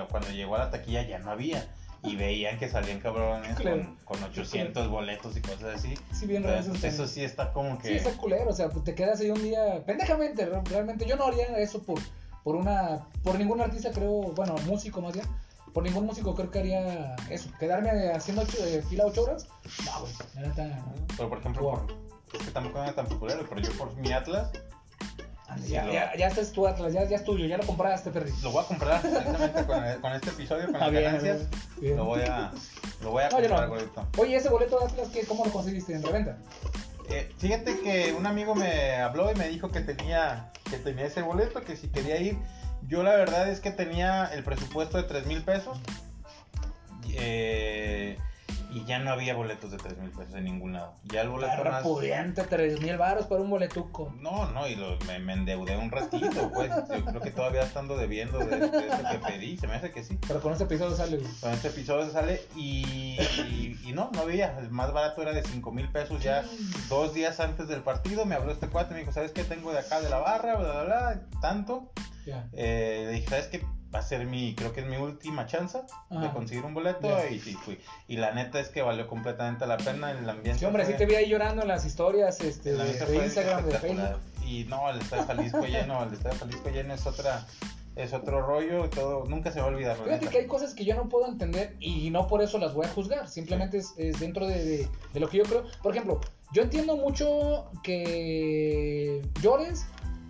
cuando llegó a la taquilla ya no había. Y veían que salían cabrones Claro. con, con 800 boletos y cosas así. Sí, bien Entonces, eso. eso sí está como que... Sí, está culero, o sea, pues te quedas ahí un día, pendejamente, re- realmente yo no haría eso por, por una, por ningún artista creo, bueno, músico más bien, por ningún músico creo que haría eso, quedarme haciendo ocho- eh, fila ocho horas, no, güey. Pero por ejemplo, Wow. por- es que tampoco era tan popular, pero yo por mi Atlas ya, lo- ya, ya estás tu Atlas, ya, ya es tuyo, ya lo compraste, Perry. lo voy a comprar precisamente con, con este episodio, con las bien, ganancias. bien. Lo voy a, lo voy a comprar, no. Oye, ese boleto de Atlas, ¿qué, ¿cómo lo conseguiste? ¿En reventa? Eh, fíjate que un amigo me habló y me dijo que tenía, que tenía ese boleto, que si quería ir. Yo la verdad es que tenía el presupuesto de 3 mil pesos. eh, y ya no había boletos de 3 mil pesos en ningún lado. Ya el boleto Perra más... pudiente, tres mil baros para un boletuco. No, no, y lo- me, me endeudé un ratito, pues. Yo creo que todavía estando debiendo de, de eso que pedí. Se me hace que sí. Pero con este episodio sale. Con este episodio se sale y, y, y no, no había. El más barato era de 5 mil pesos ya dos días antes del partido. Me habló este cuate, me dijo, ¿sabes qué? Tengo de acá de la barra, bla, bla, bla, tanto. Ya. Eh, le dije, ¿sabes qué? Va a ser mi, creo que es mi última chance de conseguir un boleto y sí fui. Y la neta es que valió completamente la pena el ambiente. Sí, hombre, sí te vi ahí llorando en las historias este, el de, de Instagram, de. Facebook. Y no, el Estadio Jalisco lleno, el Estadio Jalisco lleno es otra, es otro rollo y todo, nunca se va a olvidar. la Fíjate que hay cosas que yo no puedo entender y no por eso las voy a juzgar. Simplemente es, es dentro de, de- de lo que yo creo. Por ejemplo, yo entiendo mucho que llores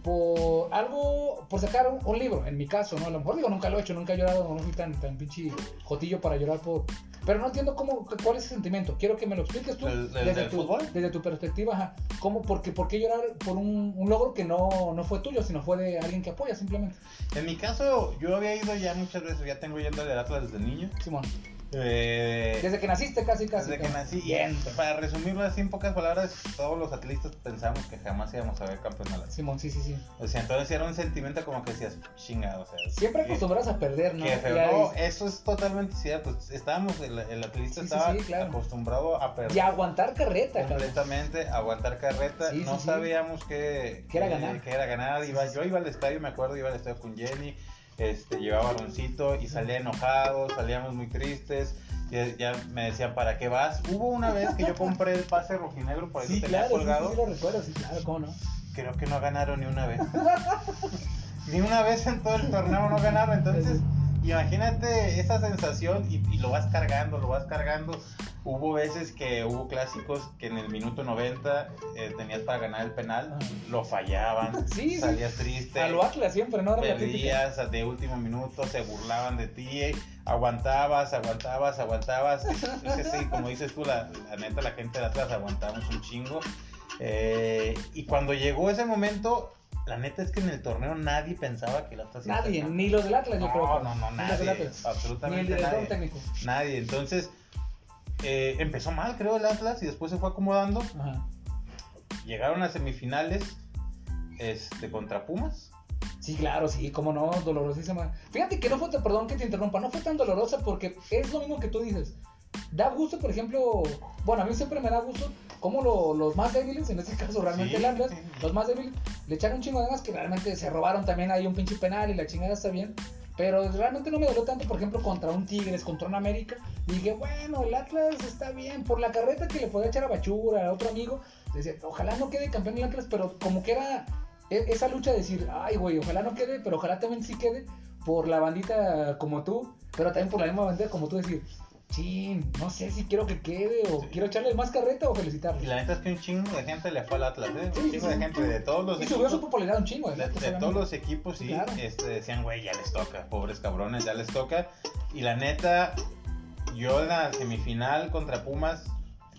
por algo, por sacar un, un libro, en mi caso, ¿no? A lo mejor digo, nunca lo he hecho, nunca he llorado, no fui tan, tan pinche jotillo para llorar por... Pero no entiendo cómo, cuál es ese sentimiento. Quiero que me lo expliques tú. ¿El- el desde, tu, fútbol? desde tu perspectiva, ajá. ¿Cómo, porque, ¿Por qué llorar por un, un logro que no, no fue tuyo, sino fue de alguien que apoya simplemente? En mi caso, yo había ido ya muchas veces, ya tengo yendo al Atlas desde niño. Simón. Eh, Desde que naciste casi, casi. desde que nací. Bien. Para resumirlo así en pocas palabras, todos los atletas pensamos que jamás íbamos a ver campeón a la Simón, sí, sí, sí. O sea, entonces era un sentimiento como que decías, chingado, o sea. Siempre acostumbras a perder, ¿no? que feo. No, eso es totalmente cierto. Estábamos, el, el atleta Sí, estaba sí, claro. acostumbrado a perder. Y aguantar carreta, completamente aguantar carreta no sabíamos que, Que era ganar. que era ganar iba, yo iba al estadio me acuerdo iba al estadio con Jenny este llevaba baroncito y salía enojado salíamos muy tristes ya, ya me decían para qué vas hubo una vez que yo compré el pase rojinegro por ahí Sí, lo tenía claro, colgado sí, sí, lo recuerdo, sí, claro, cómo no. creo que no ganaron ni una vez. Ni una vez en todo el torneo no ganaron entonces imagínate esa sensación y, y lo vas cargando lo vas cargando Hubo veces que hubo clásicos que en el minuto 90 eh, tenías para ganar el penal, Ajá. lo fallaban, Sí, salías triste, A lo Atlas siempre, ¿no? Perdías de último minuto, se burlaban de ti, aguantabas, aguantabas, aguantabas. Sí, como dices tú, la, la neta, la gente de Atlas aguantamos un chingo. Eh, y cuando llegó ese momento, la neta es que en el torneo nadie pensaba que el Atlas iba a ser Nadie, ni los del Atlas, yo No, creo. no, no, del nadie, absolutamente Ni el director nadie. técnico. Nadie. Entonces, eh, empezó mal, creo, el Atlas y después se fue acomodando. Ajá. Llegaron a semifinales este, contra Pumas. Sí, claro, sí, cómo no, dolorosísima. Fíjate que no fue, perdón que te interrumpa, no fue tan dolorosa porque es lo mismo que tú dices. Da gusto, por ejemplo, bueno, a mí siempre me da gusto como lo- los más débiles, en este caso realmente el Atlas, los más débiles, le echaron un chingo de ganas que realmente se robaron también ahí un pinche penal y la chingada está bien. Pero realmente no me dolió tanto, por ejemplo, contra un Tigres, contra un América. Y dije, bueno, el Atlas está bien. Por la carreta que le podía echar a Bachura, a otro amigo, decía, ojalá no quede campeón el Atlas, pero como que era e- esa lucha de decir, ay, güey, ojalá no quede, pero ojalá también sí quede por la bandita como tú, pero también por la misma bandera como tú, decir, chin, no sé si quiero que quede o quiero echarle más carreta o Y felicitarlo. la neta es que un chingo de gente le fue al Atlas, ¿eh? Sí, Un chingo sí, de sí. gente de todos los Y subió su equipos. popularidad un chingo, De, ¿eh? de todos los equipos, sí, Claro. este, decían, güey, ya les toca, pobres cabrones, ya les toca. Y la neta, yo en la semifinal contra Pumas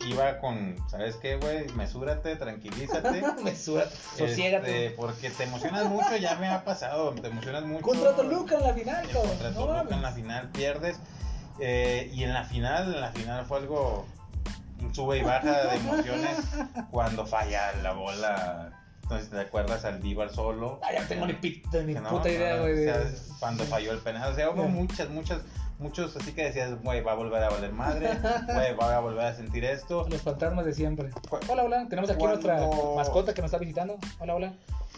iba con, ¿sabes qué, güey? Mesúrate, tranquilízate. Mesura, sosiégate. Este, porque te emocionas mucho, ya me ha pasado, te emocionas mucho. Contra Toluca en la final, Y cabrón. Contra no Toluca en la final pierdes. Eh, y en la final, en la final fue algo sube y baja de emociones cuando falla la bola. Entonces, ¿te acuerdas al Díbar solo? Ah, ya tengo ni, no, puta idea, no, güey. o de- sea, cuando falló el penal. O sea, hubo muchas, muchas, muchos así que decías, güey, va a volver a valer madre, güey, va a volver a sentir esto. Los fantasmas de siempre. Hola, hola. Tenemos aquí Cuando- nuestra mascota que nos está visitando. Hola, hola.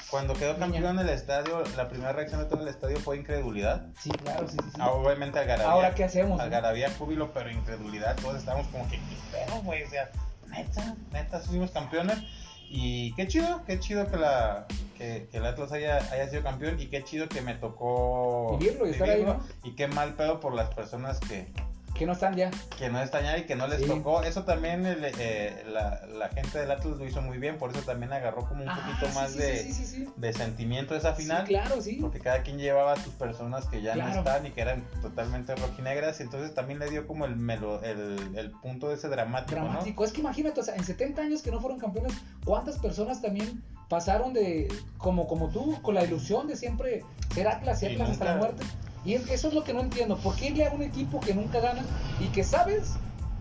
Cuando quedó campeón en el estadio, la primera reacción de todo el estadio fue incredulidad. Sí, claro, sí, sí. sí. Ah, Obviamente algarabía. Ahora, ¿qué hacemos? Algarabía, júbilo, pero incredulidad. Todos estábamos como que, ¿qué pedo, güey? O sea, neta, neta, fuimos campeones. Y qué chido, qué chido que, la, que, que el Atlas haya, haya sido campeón y qué chido que me tocó Vivirlo y estar ahí, ¿no? Y qué mal pedo por las personas que, Que no están ya. que no están allá y que no les Sí. tocó. Eso también el, eh, la, la gente del Atlas lo hizo muy bien, por eso también agarró como un Ah, poquito sí, más sí, de, de sentimiento esa final. Claro, sí. Porque cada quien llevaba a sus personas que ya no están y que eran totalmente rojinegras. Y entonces también le dio como el, melo, el, el punto de ese dramático, Dramático. Es que imagínate, o sea, en 70 años que no fueron campeones, ¿cuántas personas también pasaron de, como, como tú, con la ilusión de siempre ser Atlas y Atlas hasta la muerte? Y es- eso es lo que no entiendo. ¿Por qué irle a un equipo que nunca gana y que sabes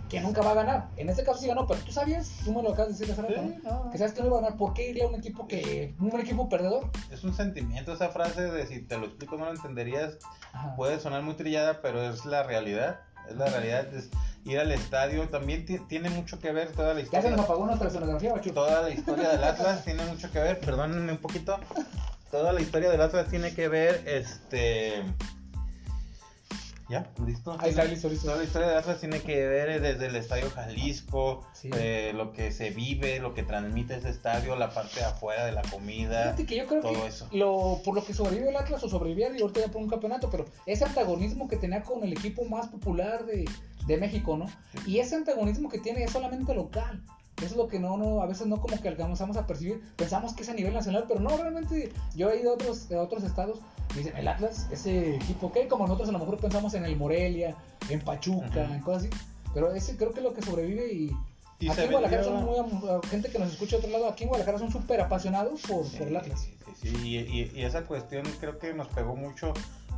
que nunca va a ganar? En este caso sí ganó, pero tú sabías, tú me lo acabas de decir hace rato, Sí, ¿no? no. que sabes que no iba a ganar. ¿Por qué irle a un equipo que, un equipo perdedor? Es un sentimiento esa frase de si te lo explico no lo entenderías. Ajá. Puede sonar muy trillada, pero es la realidad. Es la realidad. Es ir al estadio también ti- tiene mucho que ver toda la Ya se historia. nos apagó nuestra sonografía. Toda la historia del Atlas tiene mucho que ver. Perdónenme un poquito. Toda la historia del Atlas tiene que ver, este... ¿Ya? ¿Listo? Ahí está, listo, listo. Toda la historia de Atlas tiene que ver desde el Estadio Jalisco, Sí. eh, lo que se vive, lo que transmite ese estadio, la parte de afuera de la comida. Fíjate que yo creo todo que eso. lo, por lo que sobrevive el Atlas o sobrevivía, y ahorita ya por un campeonato, pero ese antagonismo que tenía con el equipo más popular de, de México, ¿no? Y ese antagonismo que tiene es solamente local. Eso es lo que no, no, a veces no como que alcanzamos a percibir. Pensamos que es a nivel nacional, pero no, realmente yo he ido a otros, a otros estados y dicen, el Atlas, ese equipo, que como nosotros a lo mejor pensamos en el Morelia, en Pachuca, en cosas así. Pero ese creo que es lo que sobrevive y, Y aquí en Guadalajara son muy, gente que nos escucha de otro lado, aquí en Guadalajara son súper apasionados por, por el Atlas. Sí, sí, sí, Y, y- y esa cuestión creo que nos pegó mucho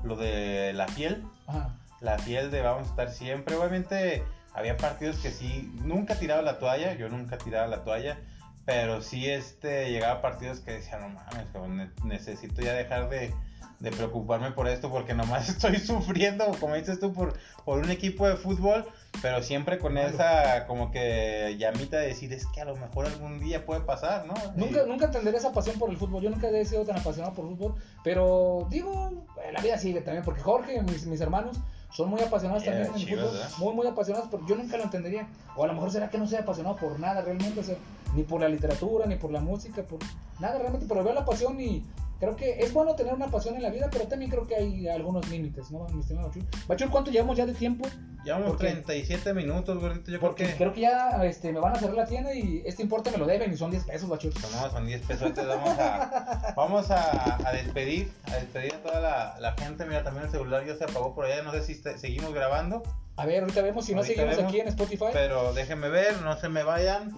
lo de la piel. Ajá. La piel de vamos a estar siempre. Obviamente había partidos que sí, nunca tiraba la toalla, yo nunca tiraba la toalla, pero sí este, llegaba a partidos que decía, no mames, necesito ya dejar de, de preocuparme por esto porque nomás estoy sufriendo, como dices tú, por, por un equipo de fútbol, pero siempre con Claro. esa como que llamita de decir, es que a lo mejor algún día puede pasar, ¿no? Nunca, Y- nunca entenderé esa pasión por el fútbol. Yo nunca he sido tan apasionado por el fútbol. Pero digo, la vida sigue también. Porque Jorge, mis, mis hermanos, son muy apasionados también en el fútbol. Muy, muy apasionados. Pero yo nunca lo entendería. O a lo mejor será que no soy apasionado por nada realmente. O sea, ni por la literatura, ni por la música, por nada realmente. Pero veo la pasión y creo que es bueno tener una pasión en la vida. Pero también creo que hay algunos límites, ¿no, mi estimado Bachur? Bachur, ¿cuánto llevamos ya de tiempo? Llevamos ¿Por qué? 37 minutos, gordito, yo creo Porque que... creo que ya este, me van a cerrar la tienda y este importe me lo deben y son 10 pesos, Bachur. No, son 10 pesos. Entonces vamos a, vamos a, a despedir, a despedir a toda la, la gente. Mira, también el celular ya se apagó por allá. No sé si este- seguimos grabando, A ver, ahorita vemos si no seguimos vemos. aquí en Spotify. pero déjenme ver, no se me vayan.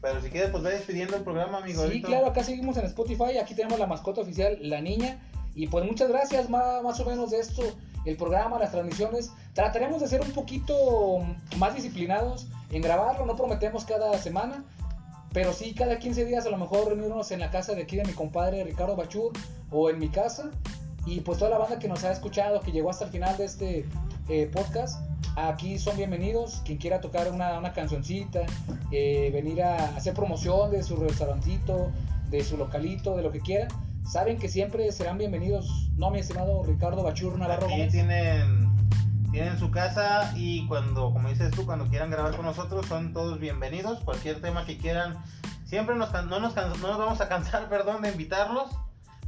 Pero si quieres, pues ve despidiendo el programa, amigo. Sí, ahorita. claro, acá seguimos en Spotify. Aquí tenemos la mascota oficial, la niña. Y pues muchas gracias, más, más o menos de esto, el programa, las transmisiones. Trataremos de ser un poquito más disciplinados en grabarlo. No prometemos cada semana, pero sí cada 15 días a lo mejor reunirnos en la casa de aquí de mi compadre Ricardo Bachur o en mi casa. Y pues toda la banda que nos ha escuchado, que llegó hasta el final de este eh, podcast, aquí son bienvenidos. Quien quiera tocar una, una cancioncita, eh, venir a hacer promoción de su restaurantito, de su localito, de lo que quieran, saben que siempre serán bienvenidos. No, mi estimado Ricardo Bachur Navarro Aquí Gómez. tienen, tienen su casa y cuando, como dices tú, cuando quieran grabar con nosotros, son todos bienvenidos. Cualquier tema que quieran, siempre nos, no, nos no nos vamos a cansar, perdón, de invitarlos.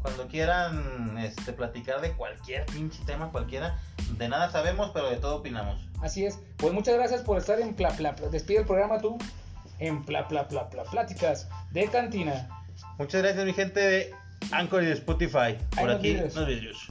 Cuando quieran este, platicar de cualquier pinche tema, cualquiera, de nada sabemos, pero de todo opinamos. Así es. Pues muchas gracias por estar en Pla Pla Pla- Despide el programa tú en Pla Pla Pla Pla Pláticas de Cantina. Muchas gracias, mi gente de Anchor y de Spotify. Por nos aquí, los vidrios.